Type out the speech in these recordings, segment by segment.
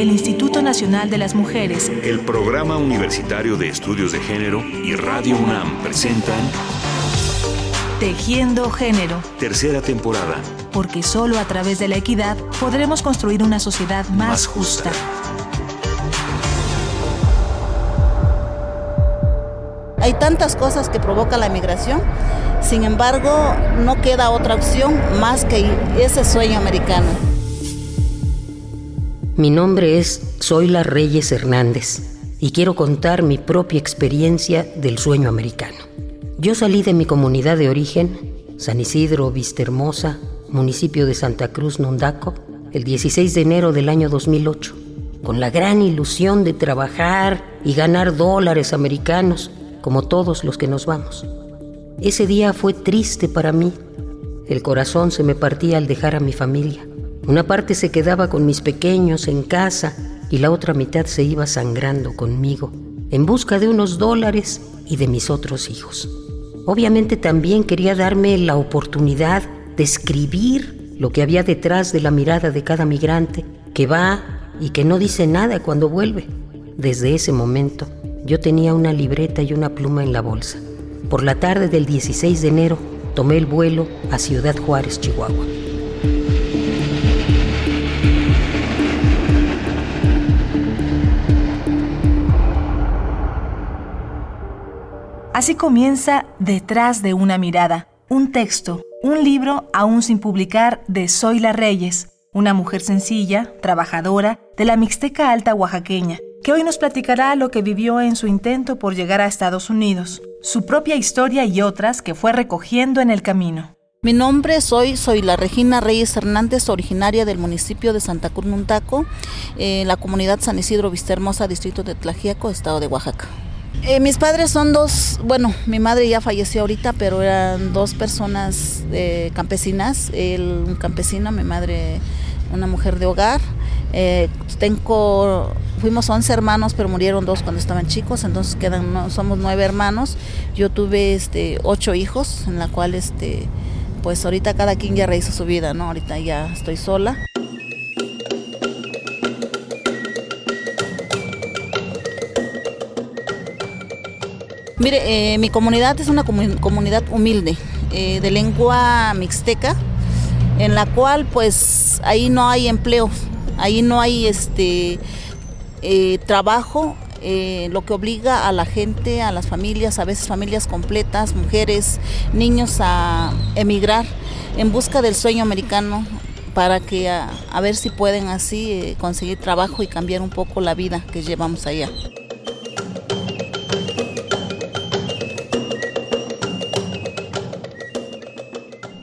el Instituto Nacional de las Mujeres, el Programa Universitario de Estudios de Género y Radio UNAM presentan Tejiendo Género. Tercera temporada. Porque solo a través de la equidad podremos construir una sociedad más, justa. Hay tantas cosas que provoca la migración, sin embargo, no queda otra opción más que ese sueño americano. Mi nombre es Zoila Reyes Hernández y quiero contar mi propia experiencia del sueño americano. Yo salí de mi comunidad de origen, San Isidro, Vistahermosa, municipio de Santa Cruz, Nondaco, el 16 de enero del año 2008, con la gran ilusión de trabajar y ganar dólares americanos, como todos los que nos vamos. Ese día fue triste para mí. El corazón se me partía al dejar a mi familia. Una parte se quedaba con mis pequeños en casa y la otra mitad se iba sangrando conmigo en busca de unos dólares y de mis otros hijos. Obviamente también quería darme la oportunidad de escribir lo que había detrás de la mirada de cada migrante que va y que no dice nada cuando vuelve. Desde ese momento yo tenía una libreta y una pluma en la bolsa. Por la tarde del 16 de enero tomé el vuelo a Ciudad Juárez, Chihuahua. Así comienza Detrás de una mirada, un texto, un libro aún sin publicar de Zoila Reyes, una mujer sencilla, trabajadora, de la Mixteca Alta Oaxaqueña, que hoy nos platicará lo que vivió en su intento por llegar a Estados Unidos, su propia historia y otras que fue recogiendo en el camino. Mi nombre soy, soy la Regina Reyes Hernández, originaria del municipio de Santa Cruz Nuntaco, en la comunidad San Isidro Vistahermosa, distrito de Tlajiaco, estado de Oaxaca. Eh, mis padres son dos, bueno, mi madre ya falleció ahorita, pero eran dos personas eh, campesinas, él un campesino, mi madre una mujer de hogar. Eh, tengo, fuimos 11 hermanos, pero murieron dos cuando estaban chicos, entonces quedan, somos nueve hermanos. Yo tuve este, ocho hijos, en la cual, este, pues ahorita cada quien ya rehizo su vida, ¿no? Ahorita ya estoy sola. Mire, eh, mi comunidad es una comunidad humilde, eh, de lengua mixteca, en la cual pues ahí no hay empleo, ahí no hay este eh, trabajo, lo que obliga a la gente, a las familias, a veces familias completas, mujeres, niños a emigrar en busca del sueño americano para que a, a ver si pueden así conseguir trabajo y cambiar un poco la vida que llevamos allá.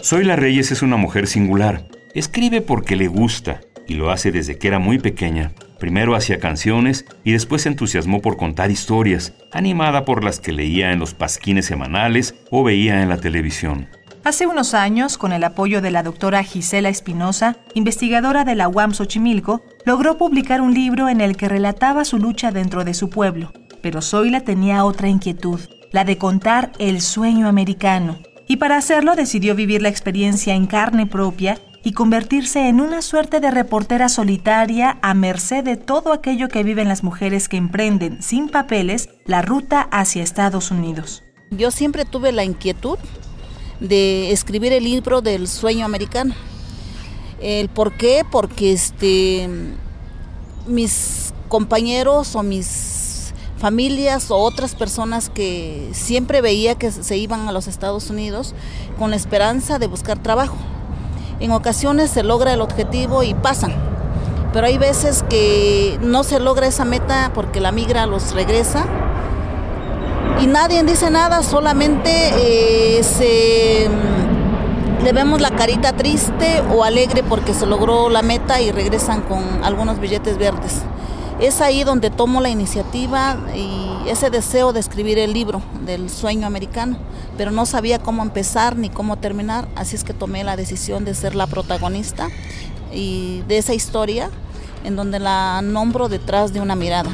Zoila Reyes es una mujer singular. Escribe porque le gusta y lo hace desde que era muy pequeña. Primero hacía canciones y después se entusiasmó por contar historias, animada por las que leía en los pasquines semanales o veía en la televisión. Hace unos años, con el apoyo de la doctora Gisela Espinosa, investigadora de la UAM Xochimilco, logró publicar un libro en el que relataba su lucha dentro de su pueblo. Pero Zoila tenía otra inquietud, la de contar el sueño americano, y para hacerlo decidió vivir la experiencia en carne propia y convertirse en una suerte de reportera solitaria a merced de todo aquello que viven las mujeres que emprenden sin papeles la ruta hacia Estados Unidos. Yo siempre tuve la inquietud de escribir el libro del sueño americano. ¿El por qué? Porque este, mis compañeros o mis familias o otras personas que siempre veía que se iban a los Estados Unidos con la esperanza de buscar trabajo. En ocasiones se logra el objetivo y pasan, pero hay veces que no se logra esa meta porque la migra los regresa y nadie dice nada, solamente eh, se, mm, le vemos la carita triste o alegre porque se logró la meta y regresan con algunos billetes verdes es ahí donde tomo la iniciativa y ese deseo de escribir el libro del sueño americano, pero no sabía cómo empezar ni cómo terminar, así es que tomé la decisión de ser la protagonista y de esa historia en donde la nombro detrás de una mirada.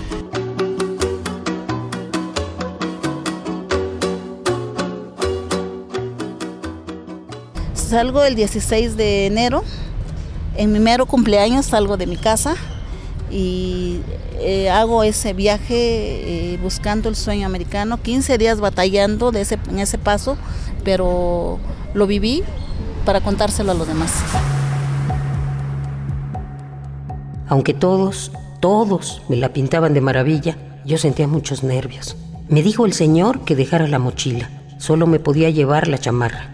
Salgo el 16 de enero, en mi mero cumpleaños salgo de mi casa y eh, hago ese viaje eh, buscando el sueño americano, 15 días batallando de ese, en ese paso, pero lo viví para contárselo a los demás. Aunque todos, todos me la pintaban de maravilla, yo sentía muchos nervios. Me dijo el señor que dejara la mochila, solo me podía llevar la chamarra,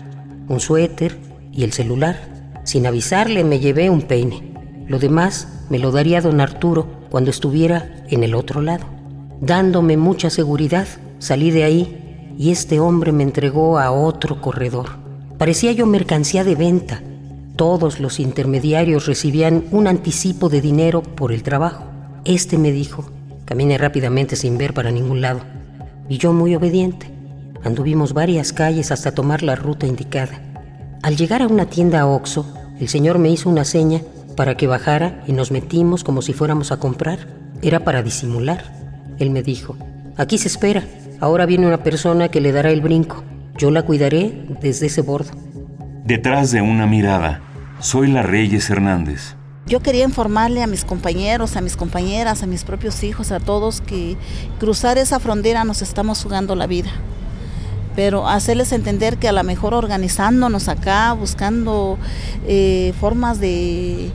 un suéter y el celular. Sin avisarle me llevé un peine. Lo demás me lo daría don Arturo cuando estuviera en el otro lado. Dándome mucha seguridad, salí de ahí y este hombre me entregó a otro corredor. Parecía yo mercancía de venta. Todos los intermediarios recibían un anticipo de dinero por el trabajo. Este me dijo, camine rápidamente sin ver para ningún lado. Y yo muy obediente. Anduvimos varias calles hasta tomar la ruta indicada. Al llegar a una tienda Oxo, el señor me hizo una seña para que bajara y nos metimos como si fuéramos a comprar. Era para disimular. Él me dijo, aquí se espera. Ahora viene una persona que le dará el brinco. Yo la cuidaré desde ese bordo. Detrás de una mirada, soy la Reyes Hernández. Yo quería informarle a mis compañeros, a mis compañeras, a mis propios hijos, a todos que cruzar esa frontera nos estamos jugando la vida pero hacerles entender que a lo mejor organizándonos acá, buscando eh, formas de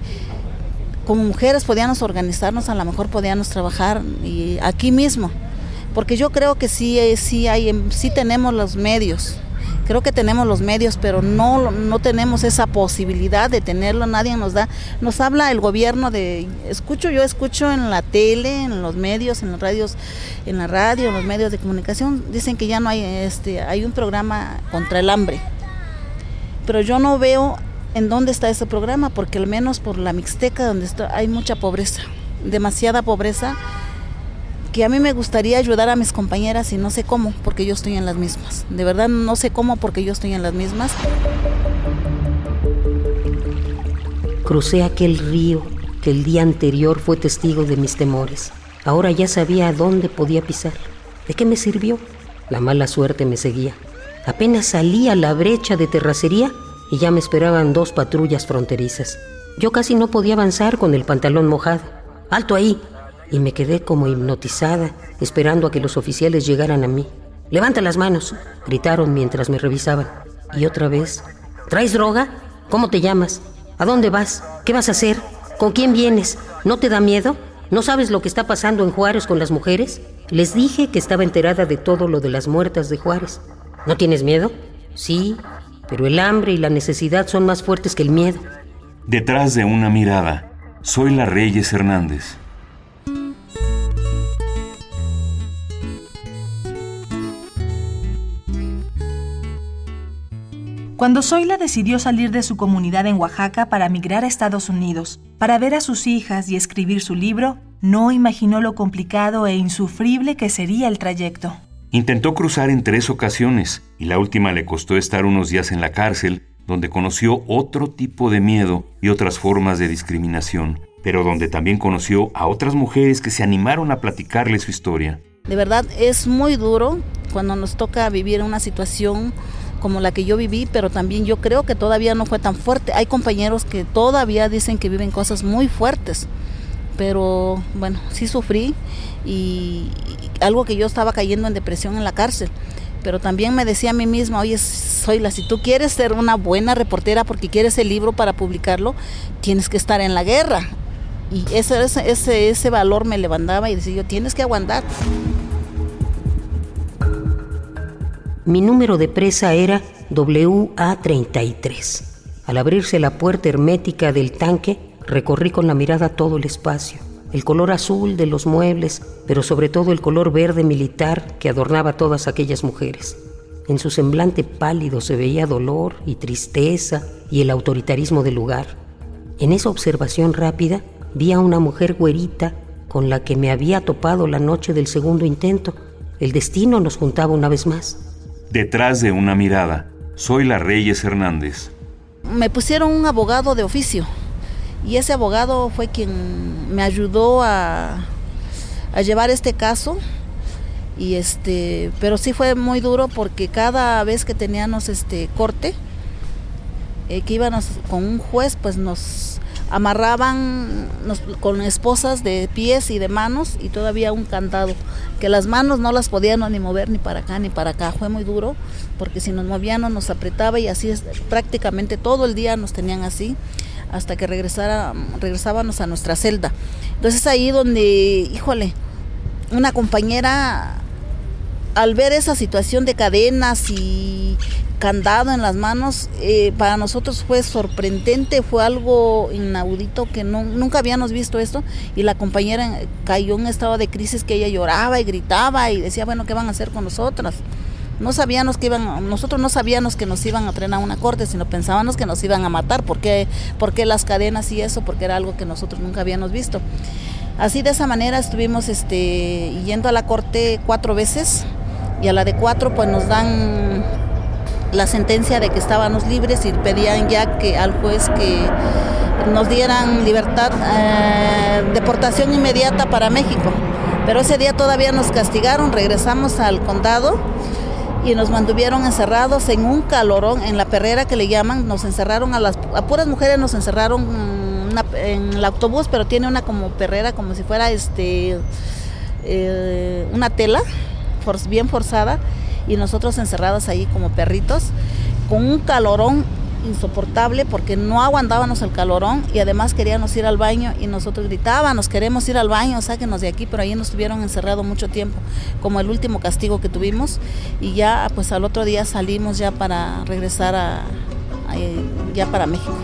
como mujeres podíamos organizarnos, a lo mejor podíamos trabajar y aquí mismo, porque yo creo que sí, eh, sí hay, sí tenemos los medios, creo que tenemos los medios, pero no, no tenemos esa posibilidad de tenerlo, nadie nos da, nos habla el gobierno de, escucho, yo escucho en la tele, en los medios, en los radios, en la radio, en los medios de comunicación, dicen que ya no hay, este, hay un programa contra el hambre, pero yo no veo en dónde está ese programa, porque al menos por la Mixteca, donde está, hay mucha pobreza, demasiada pobreza, que a mí me gustaría ayudar a mis compañeras y no sé cómo, porque yo estoy en las mismas. De verdad no sé cómo porque yo estoy en las mismas. Crucé aquel río que el día anterior fue testigo de mis temores. Ahora ya sabía a dónde podía pisar. ¿De qué me sirvió? La mala suerte me seguía. Apenas salí a la brecha de terracería y ya me esperaban dos patrullas fronterizas. Yo casi no podía avanzar con el pantalón mojado. ¡Alto ahí! Y me quedé como hipnotizada, esperando a que los oficiales llegaran a mí. Levanta las manos, gritaron mientras me revisaban. Y otra vez, ¿traes droga? ¿Cómo te llamas? ¿A dónde vas? ¿Qué vas a hacer? ¿Con quién vienes? ¿No te da miedo? ¿No sabes lo que está pasando en Juárez con las mujeres? Les dije que estaba enterada de todo lo de las muertas de Juárez. ¿No tienes miedo? Sí, pero el hambre y la necesidad son más fuertes que el miedo. Detrás de una mirada, soy la Reyes Hernández. Cuando Zoila decidió salir de su comunidad en Oaxaca para migrar a Estados Unidos, para ver a sus hijas y escribir su libro, no imaginó lo complicado e insufrible que sería el trayecto. Intentó cruzar en tres ocasiones y la última le costó estar unos días en la cárcel, donde conoció otro tipo de miedo y otras formas de discriminación, pero donde también conoció a otras mujeres que se animaron a platicarle su historia. De verdad es muy duro cuando nos toca vivir una situación como la que yo viví, pero también yo creo que todavía no fue tan fuerte. Hay compañeros que todavía dicen que viven cosas muy fuertes, pero bueno, sí sufrí y, algo que yo estaba cayendo en depresión en la cárcel. Pero también me decía a mí misma, oye, Zoila, si tú quieres ser una buena reportera porque quieres el libro para publicarlo, tienes que estar en la guerra. Y ese, ese, ese valor me levantaba y decía yo, tienes que aguantar. Mi número de presa era WA33. Al abrirse la puerta hermética del tanque, recorrí con la mirada todo el espacio. El color azul de los muebles, pero sobre todo el color verde militar que adornaba todas aquellas mujeres. En su semblante pálido se veía dolor y tristeza y el autoritarismo del lugar. En esa observación rápida vi a una mujer güerita con la que me había topado la noche del segundo intento. El destino nos juntaba una vez más. Detrás de una mirada, soy la Reyes Hernández. Me pusieron un abogado de oficio y ese abogado fue quien me ayudó a, llevar este caso y este pero sí fue muy duro porque cada vez que teníamos este corte eh, que íbamos con un juez pues nos amarraban con esposas de pies y de manos y todavía un candado, que las manos no las podían ni mover ni para acá ni para acá, fue muy duro, porque si nos movían nos apretaba y así es, prácticamente todo el día nos tenían así hasta que regresara, regresábamos a nuestra celda. Entonces ahí donde, híjole, una compañera al ver esa situación de cadenas y candado en las manos, eh, para nosotros fue sorprendente, fue algo inaudito que nunca habíamos visto esto y la compañera cayó en un estado de crisis que ella lloraba y gritaba y decía, bueno, ¿qué van a hacer con nosotras? No sabíamos que iban, nosotros no sabíamos que nos iban a traer a una corte, sino pensábamos que nos iban a matar, porque porque las cadenas y eso? Porque era algo que nosotros nunca habíamos visto. Así de esa manera estuvimos este, yendo a la corte cuatro veces y a la de cuatro pues nos dan la sentencia de que estábamos libres y pedían ya que al juez que nos dieran libertad, eh, deportación inmediata para México. Pero ese día todavía nos castigaron, regresamos al condado y nos mantuvieron encerrados en un calorón, en la perrera que le llaman, nos encerraron a las a puras mujeres nos encerraron en el autobús, pero tiene una como perrera, como si fuera este eh, una tela bien forzada y nosotros encerrados ahí como perritos con un calorón insoportable porque no aguantábamos el calorón y además queríamos ir al baño y nosotros gritábamos, queremos ir al baño, sáquenos de aquí, pero ahí nos tuvieron encerrado mucho tiempo, como el último castigo que tuvimos y ya pues al otro día salimos ya para regresar a, ya para México.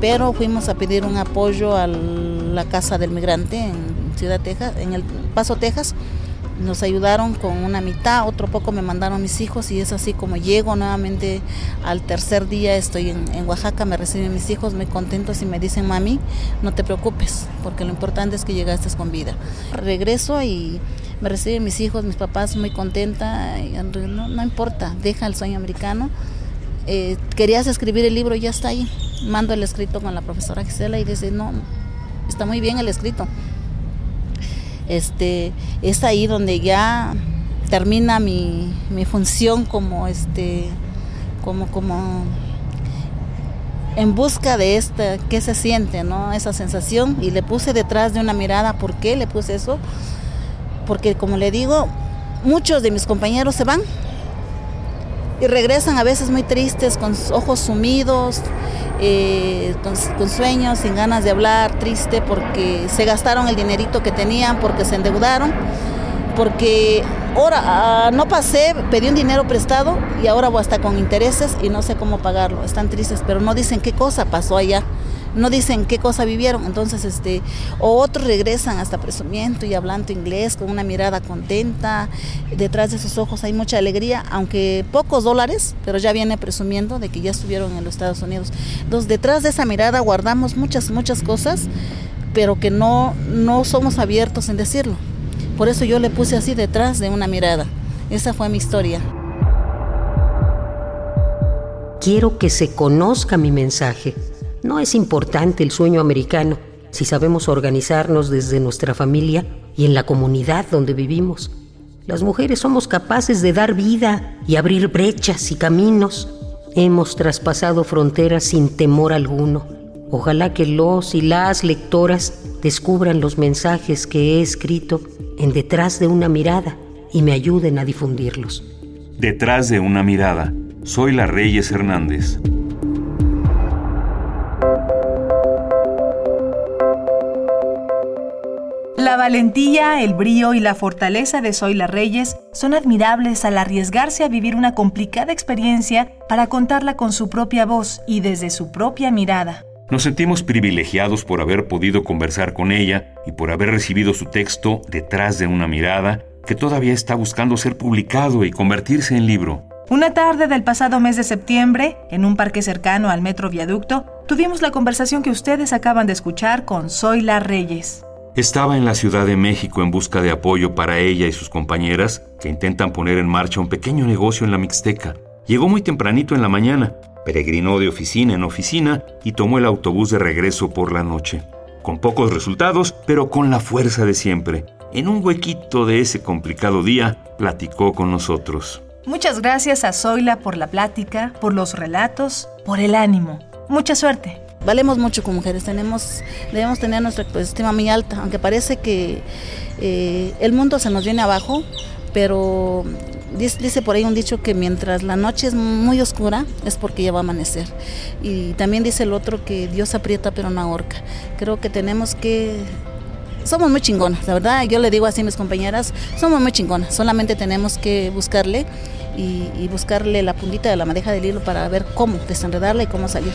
Pero fuimos a pedir un apoyo a la casa del migrante en Ciudad Texas, en el Paso, Texas, nos ayudaron con una mitad, otro poco me mandaron mis hijos y es así como llego nuevamente al tercer día, estoy en, Oaxaca, me reciben mis hijos muy contentos y me dicen, mami, no te preocupes, porque lo importante es que llegaste con vida. Regreso y me reciben mis hijos, mis papás muy contenta, no, no importa, deja el sueño americano. Eh, querías escribir el libro, ya está ahí. Mando el escrito con la profesora Gisela y dice, no, está muy bien el escrito. Este, es ahí donde ya termina mi, función como este como como en busca de esta qué se siente no esa sensación. Y le puse detrás de una mirada por qué le puse eso porque como le digo muchos de mis compañeros se van y regresan a veces muy tristes con ojos sumidos eh, con, sueños, sin ganas de hablar, triste porque se gastaron el dinerito que tenían, porque se endeudaron, porque ahora ah, no pasé, pedí un dinero prestado y ahora voy hasta con intereses y no sé cómo pagarlo. Están tristes, pero no dicen qué cosa pasó allá no dicen qué cosa vivieron, entonces este, o otros regresan hasta presumiendo y hablando inglés con una mirada contenta, detrás de sus ojos hay mucha alegría, aunque pocos dólares, pero ya viene presumiendo de que ya estuvieron en los Estados Unidos. Entonces detrás de esa mirada guardamos muchas, muchas cosas, pero que no, no somos abiertos en decirlo. Por eso yo le puse así detrás de una mirada. Esa fue mi historia. Quiero que se conozca mi mensaje no es importante el sueño americano si sabemos organizarnos desde nuestra familia y en la comunidad donde vivimos. Las mujeres somos capaces de dar vida y abrir brechas y caminos. Hemos traspasado fronteras sin temor alguno. Ojalá que los y las lectoras descubran los mensajes que he escrito en detrás de una mirada y me ayuden a difundirlos. Detrás de una mirada. Soy la Reyes Hernández. La valentía, el brío y la fortaleza de Zoila Reyes son admirables al arriesgarse a vivir una complicada experiencia para contarla con su propia voz y desde su propia mirada. Nos sentimos privilegiados por haber podido conversar con ella y por haber recibido su texto detrás de una mirada que todavía está buscando ser publicado y convertirse en libro. Una tarde del pasado mes de septiembre, en un parque cercano al Metro Viaducto, tuvimos la conversación que ustedes acaban de escuchar con Zoila Reyes. Estaba en la Ciudad de México en busca de apoyo para ella y sus compañeras que intentan poner en marcha un pequeño negocio en la Mixteca. Llegó muy tempranito en la mañana, peregrinó de oficina en oficina y tomó el autobús de regreso por la noche. Con pocos resultados, pero con la fuerza de siempre. En un huequito de ese complicado día, platicó con nosotros. Muchas gracias a Zoila por la plática, por los relatos, por el ánimo. Mucha suerte. Valemos mucho como mujeres, tenemos, debemos tener nuestra autoestima muy alta, aunque parece que eh, el mundo se nos viene abajo, pero dice, por ahí un dicho que mientras la noche es muy oscura es porque ya va a amanecer. Y también dice el otro que Dios aprieta pero no ahorca. Creo que tenemos que somos muy chingonas, la verdad, yo le digo así a mis compañeras, somos muy chingonas, solamente tenemos que buscarle y, y buscarle la puntita de la madeja del hilo para ver cómo desenredarla y cómo salir.